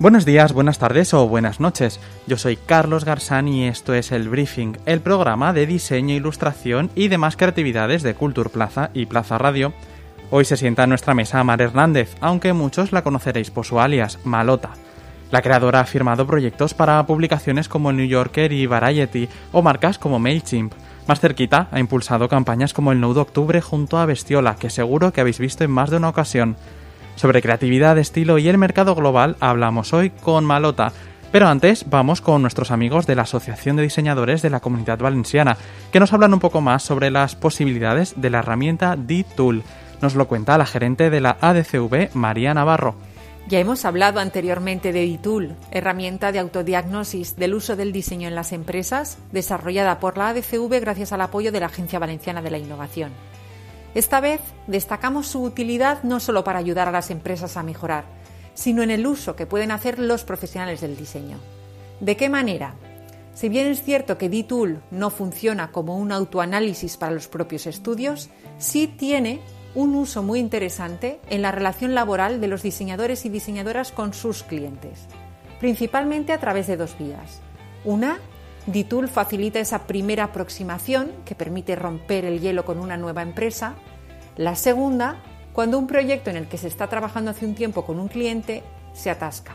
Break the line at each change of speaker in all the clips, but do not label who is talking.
Buenos días, buenas tardes o buenas noches. Yo soy Carlos Garzán y esto es El Briefing, el programa de diseño, ilustración y demás creatividades de Culture Plaza y Plaza Radio. Hoy se sienta en nuestra mesa Mar Hernández, aunque muchos la conoceréis por su alias, Malota. La creadora ha firmado proyectos para publicaciones como New Yorker y Variety o marcas como MailChimp. Más cerquita, ha impulsado campañas como el Nudo Octubre junto a Bestiola, que seguro que habéis visto en más de una ocasión. Sobre creatividad, estilo y el mercado global hablamos hoy con Malota. Pero antes vamos con nuestros amigos de la Asociación de Diseñadores de la Comunidad Valenciana, que nos hablan un poco más sobre las posibilidades de la herramienta D-Tool. Nos lo cuenta la gerente de la ADCV, María Navarro.
Ya hemos hablado anteriormente de DITUL, herramienta de autodiagnosis del uso del diseño en las empresas, desarrollada por la ADCV gracias al apoyo de la Agencia Valenciana de la Innovación. Esta vez destacamos su utilidad no solo para ayudar a las empresas a mejorar, sino en el uso que pueden hacer los profesionales del diseño. ¿De qué manera? Si bien es cierto que DITUL no funciona como un autoanálisis para los propios estudios, sí tiene un uso muy interesante en la relación laboral de los diseñadores y diseñadoras con sus clientes, principalmente a través de dos vías. Una, DITUL facilita esa primera aproximación que permite romper el hielo con una nueva empresa. La segunda, cuando un proyecto en el que se está trabajando hace un tiempo con un cliente se atasca.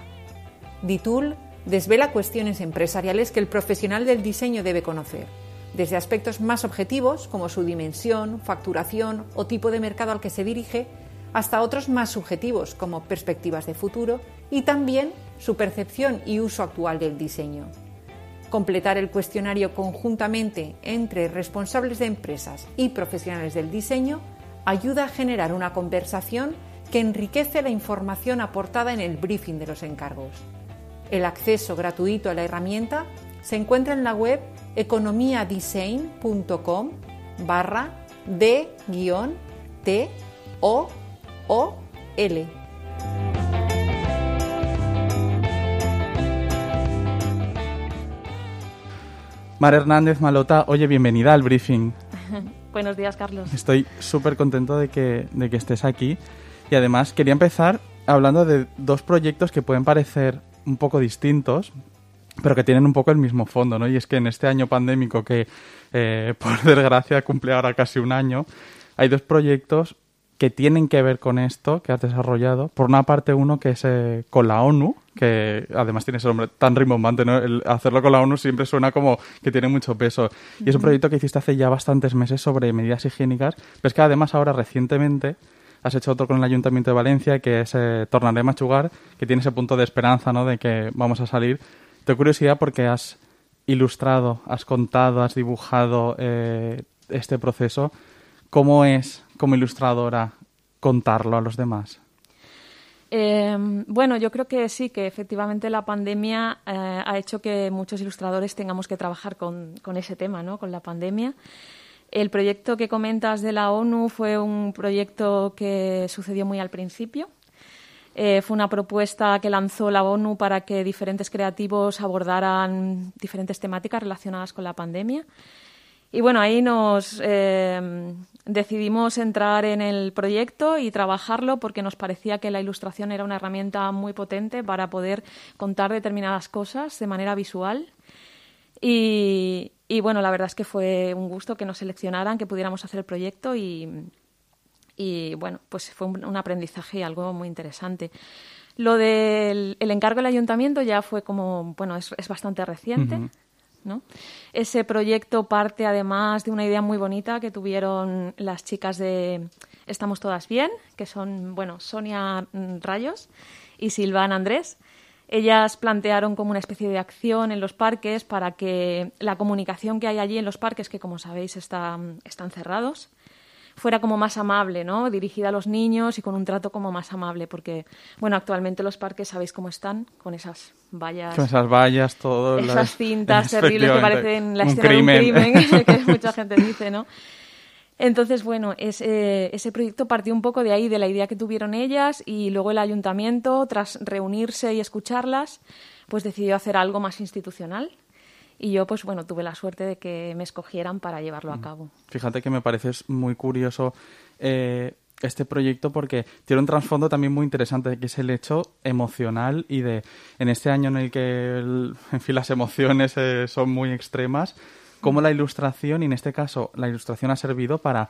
DITUL desvela cuestiones empresariales que el profesional del diseño debe conocer desde aspectos más objetivos como su dimensión, facturación o tipo de mercado al que se dirige, hasta otros más subjetivos como perspectivas de futuro y también su percepción y uso actual del diseño. Completar el cuestionario conjuntamente entre responsables de empresas y profesionales del diseño ayuda a generar una conversación que enriquece la información aportada en el briefing de los encargos. El acceso gratuito a la herramienta se encuentra en la web economiadesign.com barra D-T-O-O-L.
Mar Hernández Malota, oye, bienvenida al briefing.
Buenos días, Carlos.
Estoy súper contento de que, de que estés aquí. Y además quería empezar hablando de dos proyectos que pueden parecer un poco distintos, pero que tienen un poco el mismo fondo, ¿no? Y es que en este año pandémico que, eh, por desgracia, cumple ahora casi un año, hay dos proyectos que tienen que ver con esto que has desarrollado. Por una parte, uno que es eh, con la ONU, que además tiene ese nombre tan rimbombante, ¿no? El hacerlo con la ONU siempre suena como que tiene mucho peso. Y es un proyecto que hiciste hace ya bastantes meses sobre medidas higiénicas, pero es que además ahora recientemente has hecho otro con el Ayuntamiento de Valencia, que es eh, Tornaré a Machugar, que tiene ese punto de esperanza, ¿no? De que vamos a salir tengo curiosidad porque has ilustrado, has contado, has dibujado eh, este proceso. ¿Cómo es como ilustradora contarlo a los demás?
Eh, bueno, yo creo que sí, que efectivamente la pandemia eh, ha hecho que muchos ilustradores tengamos que trabajar con, con, ese tema, ¿no? con la pandemia. El proyecto que comentas de la ONU fue un proyecto que sucedió muy al principio, eh, fue una propuesta que lanzó la ONU para que diferentes creativos abordaran diferentes temáticas relacionadas con la pandemia. Y bueno, ahí nos eh, decidimos entrar en el proyecto y trabajarlo porque nos parecía que la ilustración era una herramienta muy potente para poder contar determinadas cosas de manera visual. Y, y bueno, la verdad es que fue un gusto que nos seleccionaran, que pudiéramos hacer el proyecto y, y bueno, pues fue un, aprendizaje y algo muy interesante. Lo del el encargo del ayuntamiento ya fue como, bueno, es, es bastante reciente. Ese proyecto parte además de una idea muy bonita que tuvieron las chicas de Estamos Todas Bien, que son, bueno, Sonia Rayos y Silvana Andrés. Ellas plantearon como una especie de acción en los parques para que la comunicación que hay allí en los parques, que como sabéis está, están cerrados, fuera como más amable, ¿no? Dirigida a los niños y con un trato como más amable, porque, bueno, actualmente los parques sabéis cómo están, con esas vallas.
Con esas vallas, todo.
Esas cintas terribles que parecen la escena de un crimen, que mucha gente dice, ¿no? Entonces, bueno, ese, ese proyecto partió un poco de ahí, de la idea que tuvieron ellas y luego el ayuntamiento, tras reunirse y escucharlas, pues decidió hacer algo más institucional. Y yo, pues bueno, tuve la suerte de que me escogieran para llevarlo a cabo.
Fíjate que me parece muy curioso eh, este proyecto porque tiene un trasfondo también muy interesante, que es el hecho emocional y de, en este año en el que, en fin, las emociones eh, son muy extremas, cómo la ilustración, y en este caso la ilustración ha servido para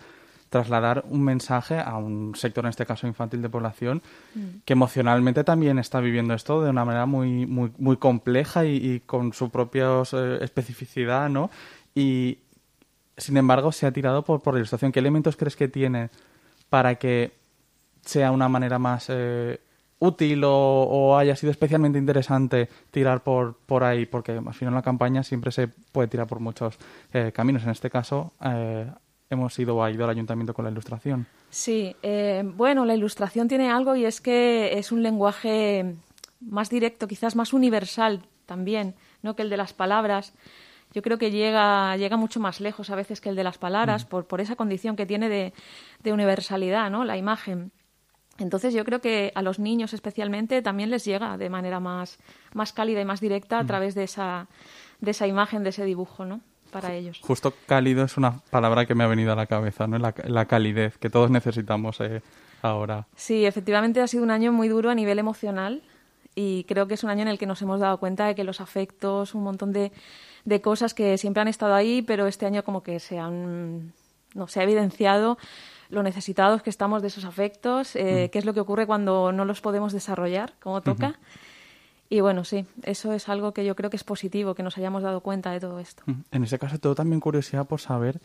trasladar un mensaje a un sector, en este caso infantil de población, mm. que emocionalmente también está viviendo esto de una manera muy, muy, muy compleja y, con su propia eh, especificidad, ¿no? Y, sin embargo, se ha tirado por, por la ilustración. ¿Qué elementos crees que tiene para que sea una manera más eh, útil o, haya sido especialmente interesante tirar por, por ahí, porque al final la campaña siempre se puede tirar por muchos eh, caminos. En este caso, eh, hemos ido o ha ido al ayuntamiento con la ilustración.
Sí, eh, bueno, la ilustración tiene algo y es que es un lenguaje más directo, quizás más universal también, ¿no? que el de las palabras. Yo creo que llega, llega mucho más lejos a veces que el de las palabras, mm. por, por esa condición que tiene de, de universalidad, ¿no? la imagen. Entonces yo creo que a los niños especialmente también les llega de manera más, más cálida y más directa a través de esa, de esa imagen, de ese dibujo, ¿no? Para ellos.
Justo cálido es una palabra que me ha venido a la cabeza, ¿no? La, la calidez que todos necesitamos eh, ahora.
Sí, efectivamente ha sido un año muy duro a nivel emocional y creo que es un año en el que nos hemos dado cuenta de que los afectos, un montón de, de cosas que siempre han estado ahí, pero este año como que se han, no, se ha evidenciado lo necesitados que estamos de esos afectos, eh, mm. qué es lo que ocurre cuando no los podemos desarrollar como toca. Y bueno, sí, eso es algo que yo creo que es positivo, que nos hayamos dado cuenta de todo esto.
En ese caso, tengo también curiosidad por saber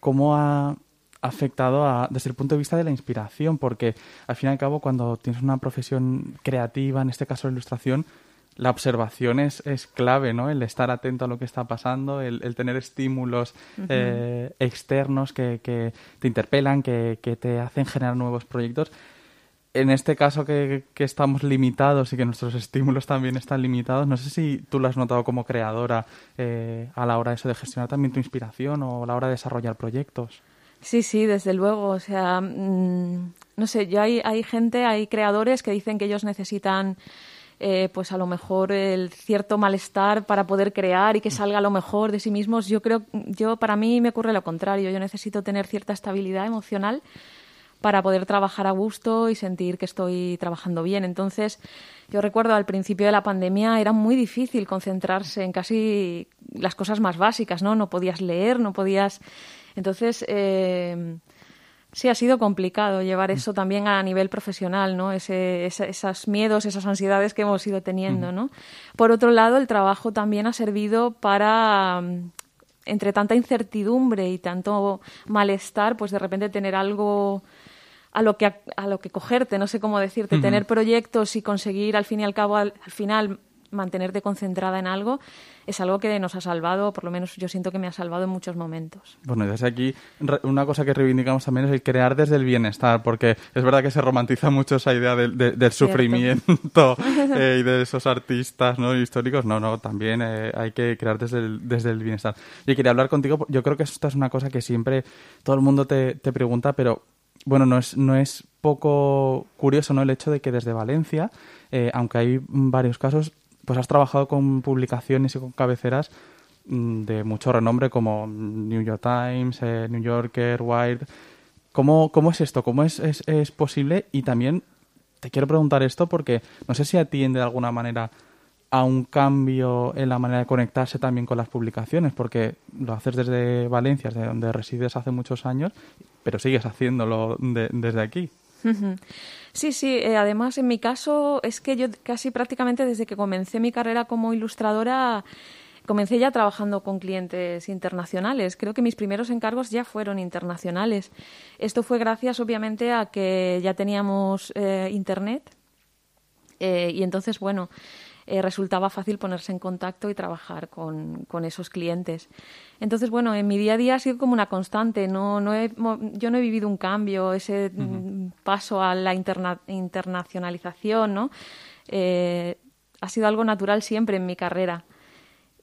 cómo ha afectado a, desde el punto de vista de la inspiración, porque al fin y al cabo, cuando tienes una profesión creativa, en este caso la ilustración, la observación es, es, clave, ¿no? El estar atento a lo que está pasando, el, tener estímulos eh, externos que, que, te interpelan, que, que, te hacen generar nuevos proyectos. En este caso que, estamos limitados y que nuestros estímulos también están limitados, no sé si tú lo has notado como creadora eh, a la hora de eso de gestionar también tu inspiración o a la hora de desarrollar proyectos.
Sí, sí, desde luego. O sea, mm, no sé, ya hay, hay gente, hay creadores que dicen que ellos necesitan eh, pues a lo mejor el cierto malestar para poder crear y que salga lo mejor de sí mismos. Yo creo, yo para mí me ocurre lo contrario. Yo necesito tener cierta estabilidad emocional para poder trabajar a gusto y sentir que estoy trabajando bien. Entonces, yo recuerdo al principio de la pandemia era muy difícil concentrarse en casi las cosas más básicas, ¿no? No podías leer, no podías. Entonces, eh, Sí, ha sido complicado llevar eso también a nivel profesional, ¿no? Ese, esos miedos, esas ansiedades que hemos ido teniendo, ¿no? Por otro lado, el trabajo también ha servido para, entre tanta incertidumbre y tanto malestar, pues de repente tener algo a lo que a, lo que cogerte, no sé cómo decirte, tener proyectos y conseguir al fin y al cabo al final mantenerte concentrada en algo es algo que nos ha salvado, por lo menos yo siento que me ha salvado en muchos momentos.
Bueno, desde aquí una cosa que reivindicamos también es el crear desde el bienestar, porque es verdad que se romantiza mucho esa idea del, sufrimiento eh, y de esos artistas ¿no? históricos. No, no, también eh, hay que crear desde el, desde el bienestar. Y quería hablar contigo, yo creo que esta es una cosa que siempre todo el mundo te, te pregunta, pero bueno, no es, no es poco curioso ¿no? el hecho de que desde Valencia, eh, aunque hay varios casos, pues has trabajado con publicaciones y con cabeceras mm, de mucho renombre como New York Times, eh, New Yorker, Wired. ¿Cómo, ¿Cómo, es esto? ¿Cómo es, es, posible? Y también te quiero preguntar esto porque no sé si atiende de alguna manera a un cambio en la manera de conectarse también con las publicaciones, porque lo haces desde Valencia, desde donde resides hace muchos años, pero sigues haciéndolo desde aquí.
Sí, sí. Eh, además, en mi caso, es que yo casi prácticamente desde que comencé mi carrera como ilustradora, comencé ya trabajando con clientes internacionales. Creo que mis primeros encargos ya fueron internacionales. Esto fue gracias, obviamente, a que ya teníamos eh, Internet. Eh, y entonces, bueno, eh, resultaba fácil ponerse en contacto y trabajar con, con, esos clientes. Entonces, bueno, en mi día a día ha sido como una constante. No, no he, yo no he vivido un cambio, ese mm, paso a la internacionalización, ¿no? Eh, ha sido algo natural siempre en mi carrera.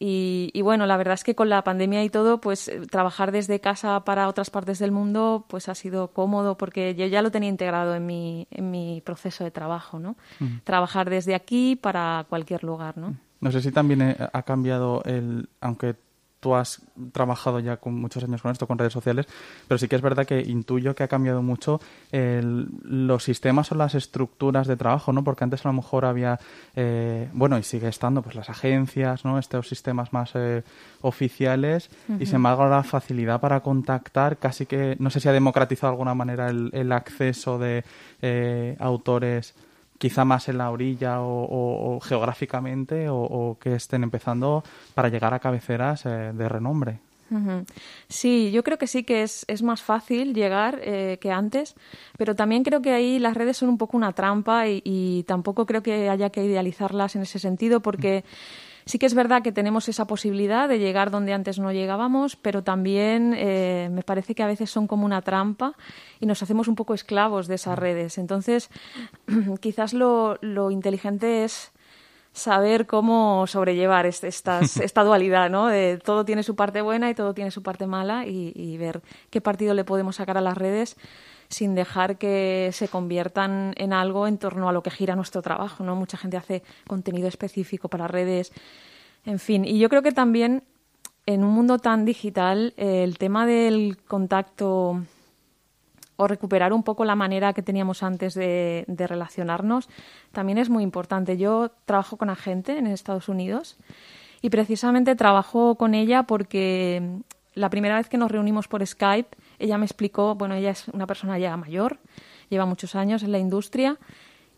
Y, bueno, la verdad es que con la pandemia y todo, pues eh, trabajar desde casa para otras partes del mundo, pues ha sido cómodo porque yo ya lo tenía integrado en mi, en mi proceso de trabajo, ¿no? Trabajar desde aquí para cualquier lugar, ¿no?
No sé si también eh, ha cambiado el, aunque tú has trabajado ya con muchos años con esto, con redes sociales, pero sí que es verdad que intuyo que ha cambiado mucho los sistemas o las estructuras de trabajo, ¿no? Porque antes a lo mejor había, eh, bueno, y sigue estando, pues las agencias, ¿no? Estos sistemas más eh, oficiales y sin embargo la facilidad para contactar casi que, no sé si ha democratizado de alguna manera el, acceso de eh, autores quizá más en la orilla o, geográficamente o, que estén empezando para llegar a cabeceras eh, de renombre.
Sí, yo creo que sí que es, más fácil llegar eh, que antes, pero también creo que ahí las redes son un poco una trampa y, tampoco creo que haya que idealizarlas en ese sentido porque... Sí que es verdad que tenemos esa posibilidad de llegar donde antes no llegábamos, pero también eh, me parece que a veces son como una trampa y nos hacemos un poco esclavos de esas redes. Entonces, quizás lo, inteligente es saber cómo sobrellevar esta dualidad, ¿no? De todo tiene su parte buena y todo tiene su parte mala y, y ver qué partido le podemos sacar a las redes sin dejar que se conviertan en algo en torno a lo que gira nuestro trabajo, ¿no? Mucha gente hace contenido específico para redes, en fin. Y yo creo que también en un mundo tan digital el tema del contacto o recuperar un poco la manera que teníamos antes de, de relacionarnos también es muy importante. Yo trabajo con agente en Estados Unidos y precisamente trabajo con ella porque la primera vez que nos reunimos por Skype ella me explicó, bueno, ella es una persona ya mayor, lleva muchos años en la industria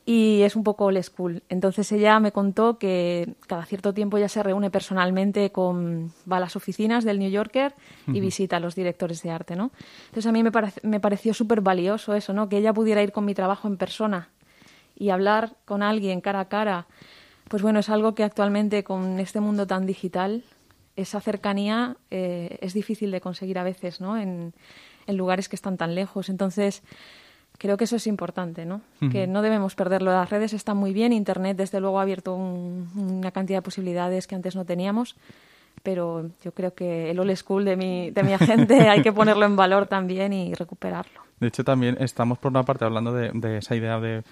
y es un poco old school. Entonces ella me contó que cada cierto tiempo ella se reúne personalmente con, va a las oficinas del New Yorker y visita a los directores de arte, ¿no? Entonces a mí me, me pareció súper valioso eso, ¿no? Que ella pudiera ir con mi trabajo en persona y hablar con alguien cara a cara. Pues bueno, es algo que actualmente con este mundo tan digital, esa cercanía eh, es difícil de conseguir a veces, ¿no? En, en lugares que están tan lejos. Entonces, creo que eso es importante, ¿no? Que no debemos perderlo. Las redes están muy bien, Internet desde luego ha abierto una cantidad de posibilidades que antes no teníamos, pero yo creo que el old school de mi, de mi agente hay que ponerlo en valor también y recuperarlo.
De hecho, también estamos por una parte hablando de, de esa idea de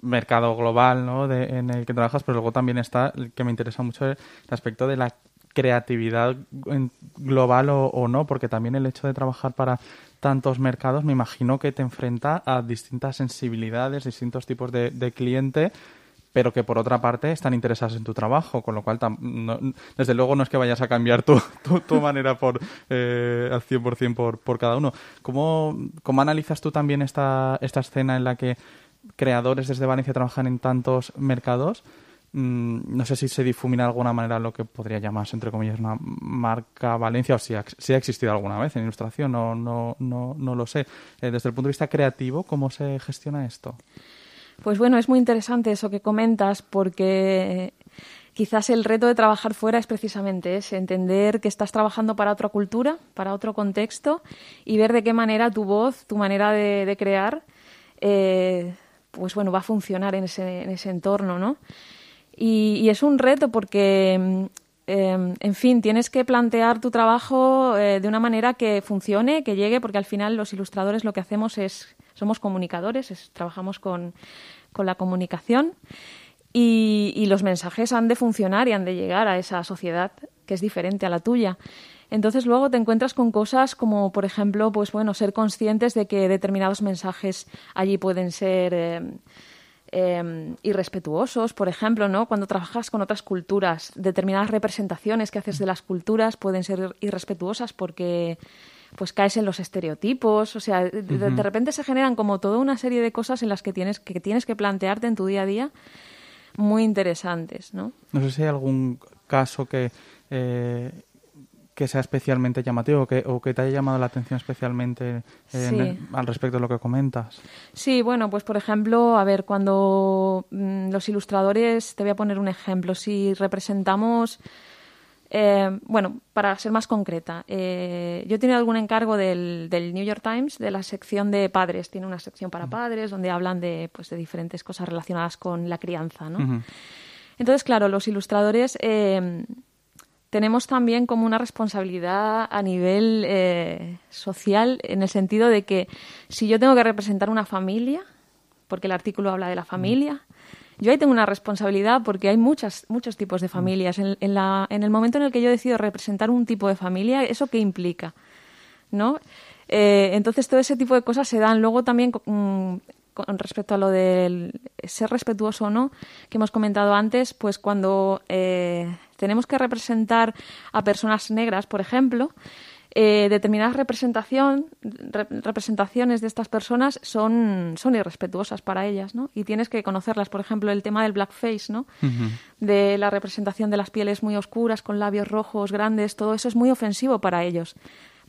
mercado global ¿no? de, en el que trabajas, pero luego también está, que me interesa mucho, el aspecto de la creatividad global o, o, no, porque también el hecho de trabajar para tantos mercados, me imagino que te enfrenta a distintas sensibilidades, distintos tipos de, cliente, pero que por otra parte están interesados en tu trabajo, con lo cual desde luego no es que vayas a cambiar tu, tu, manera por, eh, al 100% por, por cada uno. ¿Cómo, ¿Cómo analizas tú también esta, esta escena en la que creadores desde Valencia trabajan en tantos mercados? Mm, no sé si se difumina de alguna manera lo que podría llamarse, entre comillas, una marca Valencia, o si ha, ha existido alguna vez en ilustración, no, no, no, no lo sé. Eh, desde el punto de vista creativo, ¿cómo se gestiona esto?
Pues bueno, es muy interesante eso que comentas, porque quizás el reto de trabajar fuera es precisamente ese, entender que estás trabajando para otra cultura, para otro contexto, y ver de qué manera tu voz, tu manera de, crear, eh, pues bueno, va a funcionar en ese, en ese entorno, ¿no? Y, es un reto porque, mm, em, en fin, tienes que plantear tu trabajo eh, de una manera que funcione, que llegue, porque al final los ilustradores lo que hacemos es, somos comunicadores, trabajamos con, la comunicación y, los mensajes han de funcionar y han de llegar a esa sociedad que es diferente a la tuya. Entonces luego te encuentras con cosas como, por ejemplo, pues bueno, ser conscientes de que determinados mensajes allí pueden ser em, eh, irrespetuosos, por ejemplo, ¿no? Cuando trabajas con otras culturas, determinadas representaciones que haces de las culturas pueden ser irrespetuosas porque pues caes en los estereotipos, o sea, de, repente se generan como toda una serie de cosas en las que tienes que tienes que plantearte en tu día a día muy interesantes, ¿no?
No sé si hay algún caso que eh, que sea especialmente llamativo o que, o que te haya llamado la atención especialmente al respecto de lo que comentas?
Sí, bueno, pues por ejemplo, a ver, cuando mm, los ilustradores, te voy a poner un ejemplo, si representamos, eh, bueno, para ser más concreta, eh, yo he tenido algún encargo del, del, New York Times, de la sección de padres, tiene una sección para padres donde hablan de, pues, de diferentes cosas relacionadas con la crianza, ¿no? Entonces, claro, los ilustradores... Tenemos también como una responsabilidad a nivel eh, social en el sentido de que si yo tengo que representar una familia, porque el artículo habla de la familia, yo ahí tengo una responsabilidad porque hay muchas, muchos tipos de familias. En, la, en el momento en el que yo decido representar un tipo de familia, ¿eso qué implica? ¿No? Eh, entonces, todo ese tipo de cosas se dan. Luego también, mm, con respecto a lo del ser respetuoso o no, que hemos comentado antes, pues cuando eh, tenemos que representar a personas negras, por ejemplo, eh, determinadas representación, representaciones de estas personas son, son irrespetuosas para ellas, ¿no? Y tienes que conocerlas. Por ejemplo, el tema del blackface, ¿no? De la representación de las pieles muy oscuras, con labios rojos, grandes, todo eso es muy ofensivo para ellos.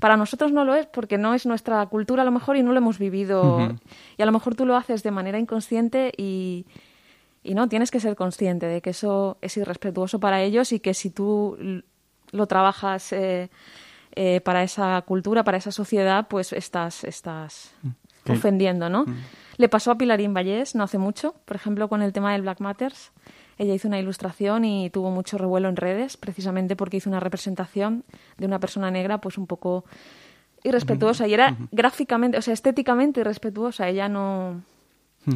Para nosotros no lo es porque no es nuestra cultura a lo mejor y no lo hemos vivido. Y a lo mejor tú lo haces de manera inconsciente y, y no, tienes que ser consciente de que eso es irrespetuoso para ellos y que si tú lo trabajas eh, eh, para esa cultura, para esa sociedad, pues estás, estás mm. ofendiendo, ¿no? Mm. Le pasó a Pilarín Vallés no hace mucho, por ejemplo, con el tema del Black Matters. Ella hizo una ilustración y tuvo mucho revuelo en redes, precisamente porque hizo una representación de una persona negra, pues un poco irrespetuosa. Y era gráficamente, o sea, estéticamente irrespetuosa. Ella no,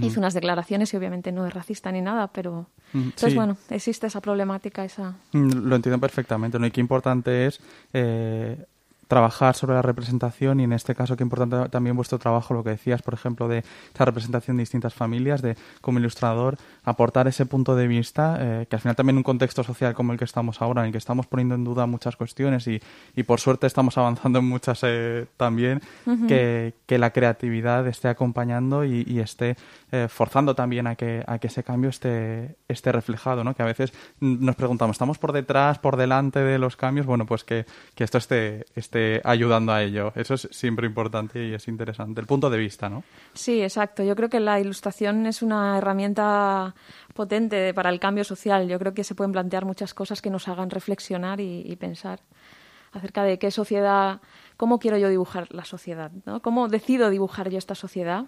hizo unas declaraciones y obviamente no es racista ni nada, pero entonces bueno, existe esa problemática, esa.
Mm, lo entiendo perfectamente, ¿no? Y qué importante es eh, trabajar sobre la representación y en este caso qué importante también vuestro trabajo, lo que decías, por ejemplo, de esa representación de distintas familias, de como ilustrador aportar ese punto de vista, eh, que al final también en un contexto social como el que estamos ahora, en el que estamos poniendo en duda muchas cuestiones y, y por suerte estamos avanzando en muchas eh, también, que, que, la creatividad esté acompañando y, y esté eh, forzando también a que, a que ese cambio esté, esté reflejado, ¿no? Que a veces nos preguntamos, ¿estamos por detrás, por delante de los cambios? Bueno, pues que, que esto esté, esté ayudando a ello. Eso es siempre importante y es interesante. El punto de vista, ¿no?
Sí, exacto. Yo creo que la ilustración es una herramienta potente para el cambio social. Yo creo que se pueden plantear muchas cosas que nos hagan reflexionar y, y pensar acerca de qué sociedad, cómo quiero yo dibujar la sociedad, ¿no? ¿Cómo decido dibujar yo esta sociedad?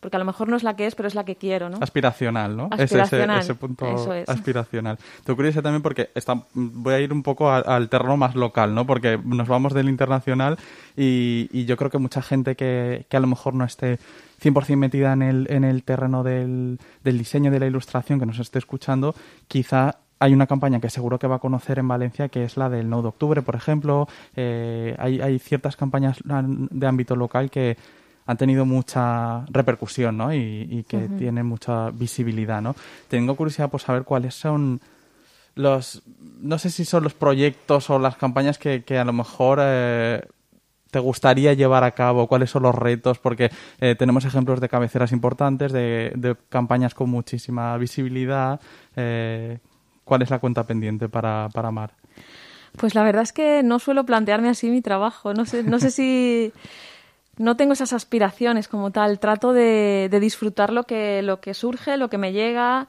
Porque a lo mejor no es la que es, pero es la que quiero, ¿no?
Aspiracional, ¿no?
Aspiracional.
Ese, ese punto aspiracional. Te curioso también porque está, voy a ir un poco al terreno más local, ¿no? Porque nos vamos del internacional y, yo creo que mucha gente que, que, a lo mejor no esté 100% metida en el, en el terreno del, del diseño de la ilustración que nos esté escuchando, quizá hay una campaña que seguro que va a conocer en Valencia, que es la del 9 de octubre, por ejemplo. Eh, hay, hay ciertas campañas de ámbito local que han tenido mucha repercusión ¿no? y, que tienen mucha visibilidad. ¿no? Tengo curiosidad por saber cuáles son los, no sé si son los proyectos o las campañas que, a lo mejor eh, te gustaría llevar a cabo, cuáles son los retos, porque eh, tenemos ejemplos de cabeceras importantes, de, campañas con muchísima visibilidad. Eh, ¿Cuál es la cuenta pendiente para, para Mar?
Pues la verdad es que no suelo plantearme así mi trabajo. No sé, no sé si no tengo esas aspiraciones como tal. Trato de, disfrutar lo que, lo que surge, lo que me llega.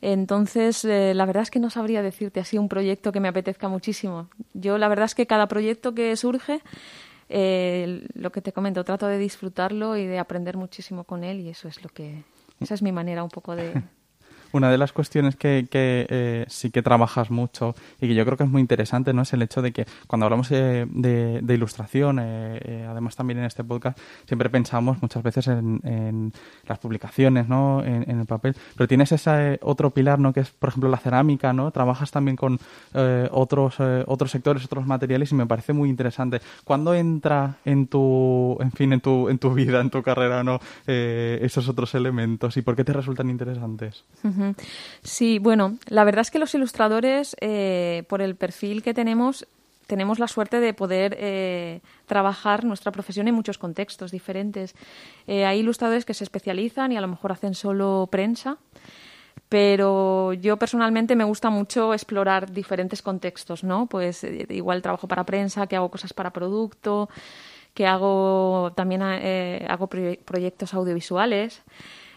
Entonces, eh, la verdad es que no sabría decirte así un proyecto que me apetezca muchísimo. Yo, la verdad es que cada proyecto que surge, eh, lo que te comento, trato de disfrutarlo y de aprender muchísimo con él y eso es lo que, esa es mi manera un poco de,
una de las cuestiones que, que eh, sí que trabajas mucho y que yo creo que es muy interesante no es el hecho de que cuando hablamos de, de, ilustración, eh, eh, además también en este podcast, siempre pensamos muchas veces en, en las publicaciones, ¿no? En, en, el papel, pero tienes ese otro pilar, ¿no? Que es, por ejemplo, la cerámica, ¿no? Trabajas también con otros otros sectores, otros materiales y me parece muy interesante. ¿Cuándo entra en tu, en fin, en tu, en tu vida, en tu carrera, ¿no? esos otros elementos y por qué te resultan interesantes?
Sí, bueno, la verdad es que los ilustradores, eh, por el perfil que tenemos, tenemos la suerte de poder eh, trabajar nuestra profesión en muchos contextos diferentes. Eh, hay ilustradores que se especializan y a lo mejor hacen solo prensa, pero yo personalmente me gusta mucho explorar diferentes contextos, ¿no? Pues igual trabajo para prensa, que hago cosas para producto, que hago también hago proyectos audiovisuales.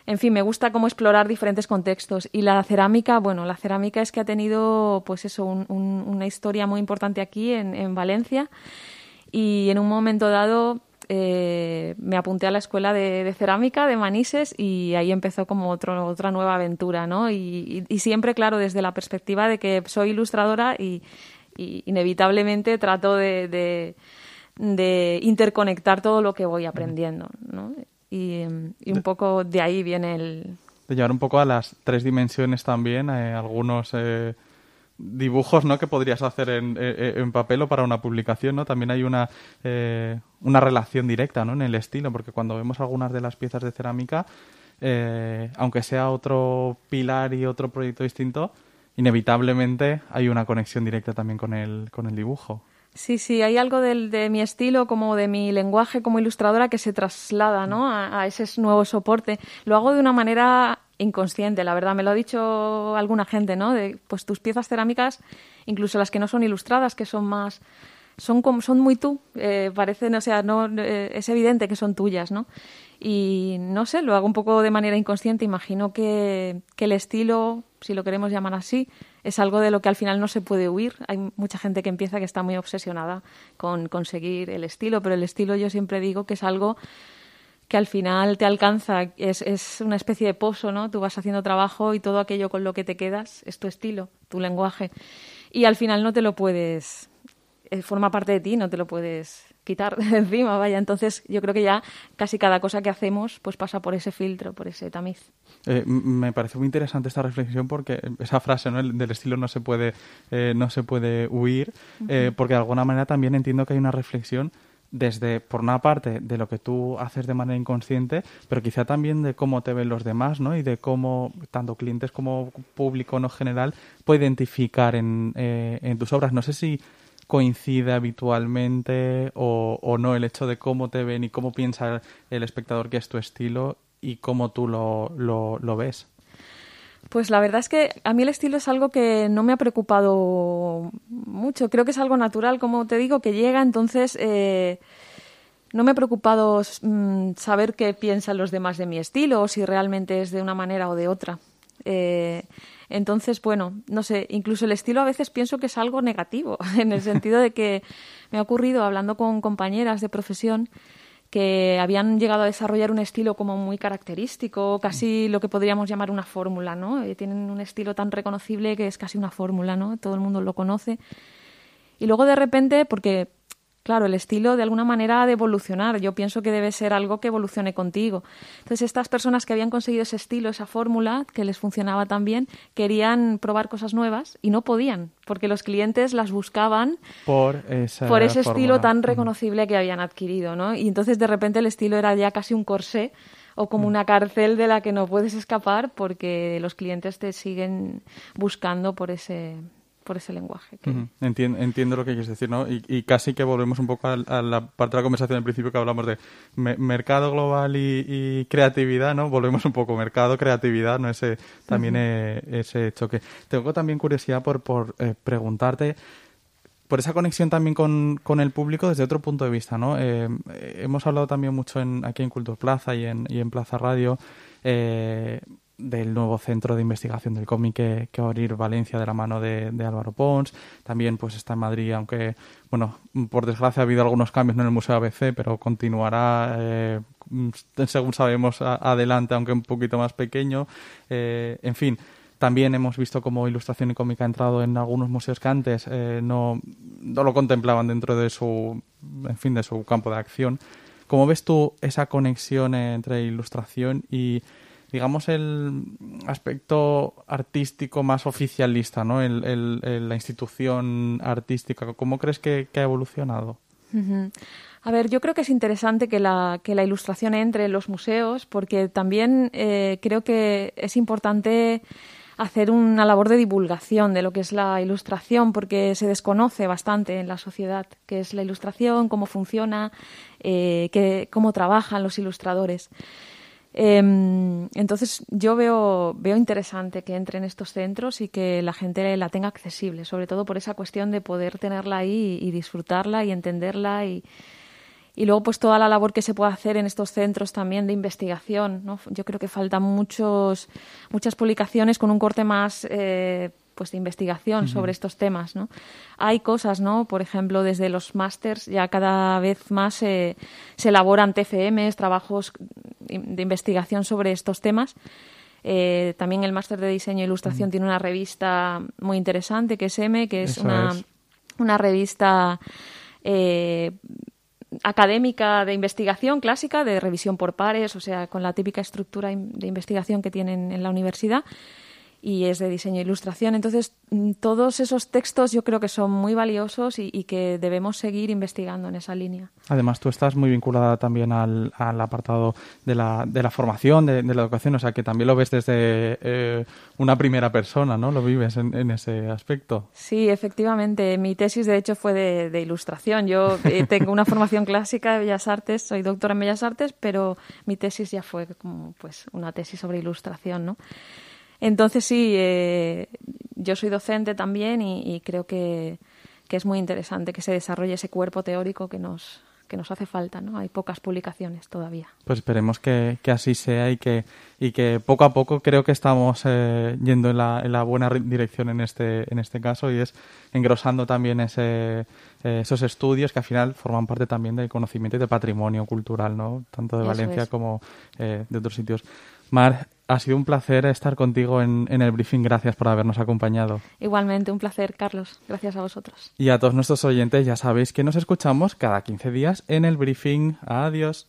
En fin, me gusta cómo explorar diferentes contextos. Y la cerámica, bueno, la cerámica es que ha tenido, pues eso, una historia muy importante aquí en, Valencia. Y en un momento dado eh, me apunté a la escuela de, cerámica de Manises y ahí empezó como otro, otra nueva aventura, ¿no? Y, siempre, claro, desde la perspectiva de que soy ilustradora y, y inevitablemente trato de, de, interconectar todo lo que voy aprendiendo, ¿no? Y, un poco de ahí viene el...
De llevar un poco a las tres dimensiones también, eh, algunos... Eh, dibujos ¿no? que podrías hacer en, en, papel o para una publicación, ¿no? También hay una, eh, una relación directa ¿no? en el estilo, porque cuando vemos algunas de las piezas de cerámica, eh, aunque sea otro pilar y otro proyecto distinto, inevitablemente hay una conexión directa también con el, con el dibujo.
Sí, sí, hay algo de mi estilo, como de mi lenguaje como ilustradora que se traslada ¿no? a, a, ese nuevo soporte. Lo hago de una manera inconsciente, la verdad. Me lo ha dicho alguna gente, ¿no? De, pues tus piezas cerámicas, incluso las que no son ilustradas, que son más... Son, son muy tú, eh, parecen, o sea, no, eh, es evidente que son tuyas, ¿no? Y no sé, lo hago un poco de manera inconsciente. Imagino que, el estilo, si lo queremos llamar así, es algo de lo que al final no se puede huir. Hay mucha gente que empieza que está muy obsesionada con conseguir el estilo, pero el estilo yo siempre digo que es algo que al final te alcanza, es, es una especie de pozo, ¿no? Tú vas haciendo trabajo y todo aquello con lo que te quedas es tu estilo, tu lenguaje. Y al final no te lo puedes, forma parte de ti, no te lo puedes quitar de encima, vaya. Entonces yo creo que ya casi cada cosa que hacemos pues pasa por ese filtro, por ese tamiz.
Eh, me parece muy interesante esta reflexión porque esa frase ¿no? del estilo no se puede, eh, no se puede huir, eh, porque de alguna manera también entiendo que hay una reflexión desde, por una parte, de lo que tú haces de manera inconsciente, pero quizá también de cómo te ven los demás, ¿no? Y de cómo, tanto clientes como público no general, puede identificar en, en tus obras. No sé si coincide habitualmente o, no el hecho de cómo te ven y cómo piensa el espectador que es tu estilo y cómo tú lo, lo, ves.
Pues la verdad es que a mí el estilo es algo que no me ha preocupado mucho. Creo que es algo natural, como te digo, que llega. Entonces, eh, no me ha preocupado mm, saber qué piensan los demás de mi estilo o si realmente es de una manera o de otra. Eh, entonces, bueno, no sé, incluso el estilo a veces pienso que es algo negativo, en el sentido de que me ha ocurrido hablando con compañeras de profesión que habían llegado a desarrollar un estilo como muy característico, casi lo que podríamos llamar una fórmula, ¿no? Eh, tienen un estilo tan reconocible que es casi una fórmula, ¿no? Todo el mundo lo conoce. Y luego de repente, porque Claro, el estilo de alguna manera ha de evolucionar. Yo pienso que debe ser algo que evolucione contigo. Entonces, estas personas que habían conseguido ese estilo, esa fórmula, que les funcionaba tan bien, querían probar cosas nuevas y no podían, porque los clientes las buscaban
por,
por ese estilo tan reconocible que habían adquirido, ¿no? Y entonces, de repente, el estilo era ya casi un corsé o como una cárcel de la que no puedes escapar porque los clientes te siguen buscando por ese por ese lenguaje.
entiendo, entiendo, lo que quieres decir, ¿no? Y, casi que volvemos un poco a, la parte de la conversación al principio que hablamos de mercado global y, creatividad, ¿no? Volvemos un poco, mercado, creatividad, ¿no? Ese, también eh, ese choque. Tengo también curiosidad por, por eh, preguntarte por esa conexión también con, con, el público desde otro punto de vista, ¿no? Eh, hemos hablado también mucho en, aquí en Cultura Plaza y en, y en Plaza Radio del nuevo centro de investigación del cómic que, va a abrir Valencia de la mano de, Álvaro Pons. También pues está en Madrid, aunque, bueno, por desgracia ha habido algunos cambios en el Museo ABC, pero continuará, eh, según sabemos, adelante, aunque un poquito más pequeño. Eh, en fin, también hemos visto cómo ilustración y cómic ha entrado en algunos museos que antes eh, no, no lo contemplaban dentro de su, en fin, de su campo de acción. ¿Cómo ves tú esa conexión entre ilustración y digamos, el aspecto artístico más oficialista, ¿no? El, la institución artística. ¿Cómo crees que, ha evolucionado?
A ver, yo creo que es interesante que la, que la ilustración entre en los museos porque también eh, creo que es importante hacer una labor de divulgación de lo que es la ilustración, porque se desconoce bastante en la sociedad qué es la ilustración, cómo funciona, eh, cómo trabajan los ilustradores. Em, entonces yo veo, veo interesante que entre en estos centros y que la gente la tenga accesible, sobre todo por esa cuestión de poder tenerla ahí y, disfrutarla y entenderla y, y luego pues toda la labor que se puede hacer en estos centros también de investigación. ¿no? Yo creo que faltan muchos, muchas publicaciones con un corte más eh, pues de investigación sobre estos temas, ¿no? Hay cosas, ¿no? Por ejemplo, desde los másters ya cada vez más se elaboran TFMs, trabajos de investigación sobre estos temas. Eh, también el máster de diseño e ilustración tiene una revista muy interesante que es M, que es una una revista eh, académica de investigación clásica, de revisión por pares, o sea, con la típica estructura de investigación que tienen en la universidad y es de diseño e ilustración. Entonces, mm, todos esos textos yo creo que son muy valiosos y, que debemos seguir investigando en esa línea.
Además, tú estás muy vinculada también al, apartado de la, de la formación, de, la educación, o sea, que también lo ves desde eh, una primera persona, ¿no? Lo vives en, ese aspecto.
Sí, efectivamente. Mi tesis, de hecho, fue de, ilustración. Yo eh, tengo una formación clásica de Bellas Artes, soy doctora en Bellas Artes, pero mi tesis ya fue como pues una tesis sobre ilustración, ¿no? Entonces sí, eh, yo soy docente también y, creo que, es muy interesante que se desarrolle ese cuerpo teórico que nos, que nos hace falta, ¿no? Hay pocas publicaciones todavía.
Pues esperemos que, así sea y que, y que poco a poco creo que estamos eh, yendo en la, en la, buena dirección en este, en este caso y es engrosando también ese, eh, esos estudios que al final forman parte también del conocimiento y del patrimonio cultural, ¿no? Tanto de Valencia como de otros sitios. Mar, ha sido un placer estar contigo en, el briefing. Gracias por habernos acompañado.
Igualmente, un placer, Carlos. Gracias a vosotros.
Y a todos nuestros oyentes, ya sabéis que nos escuchamos cada 15 días en el briefing. Adiós.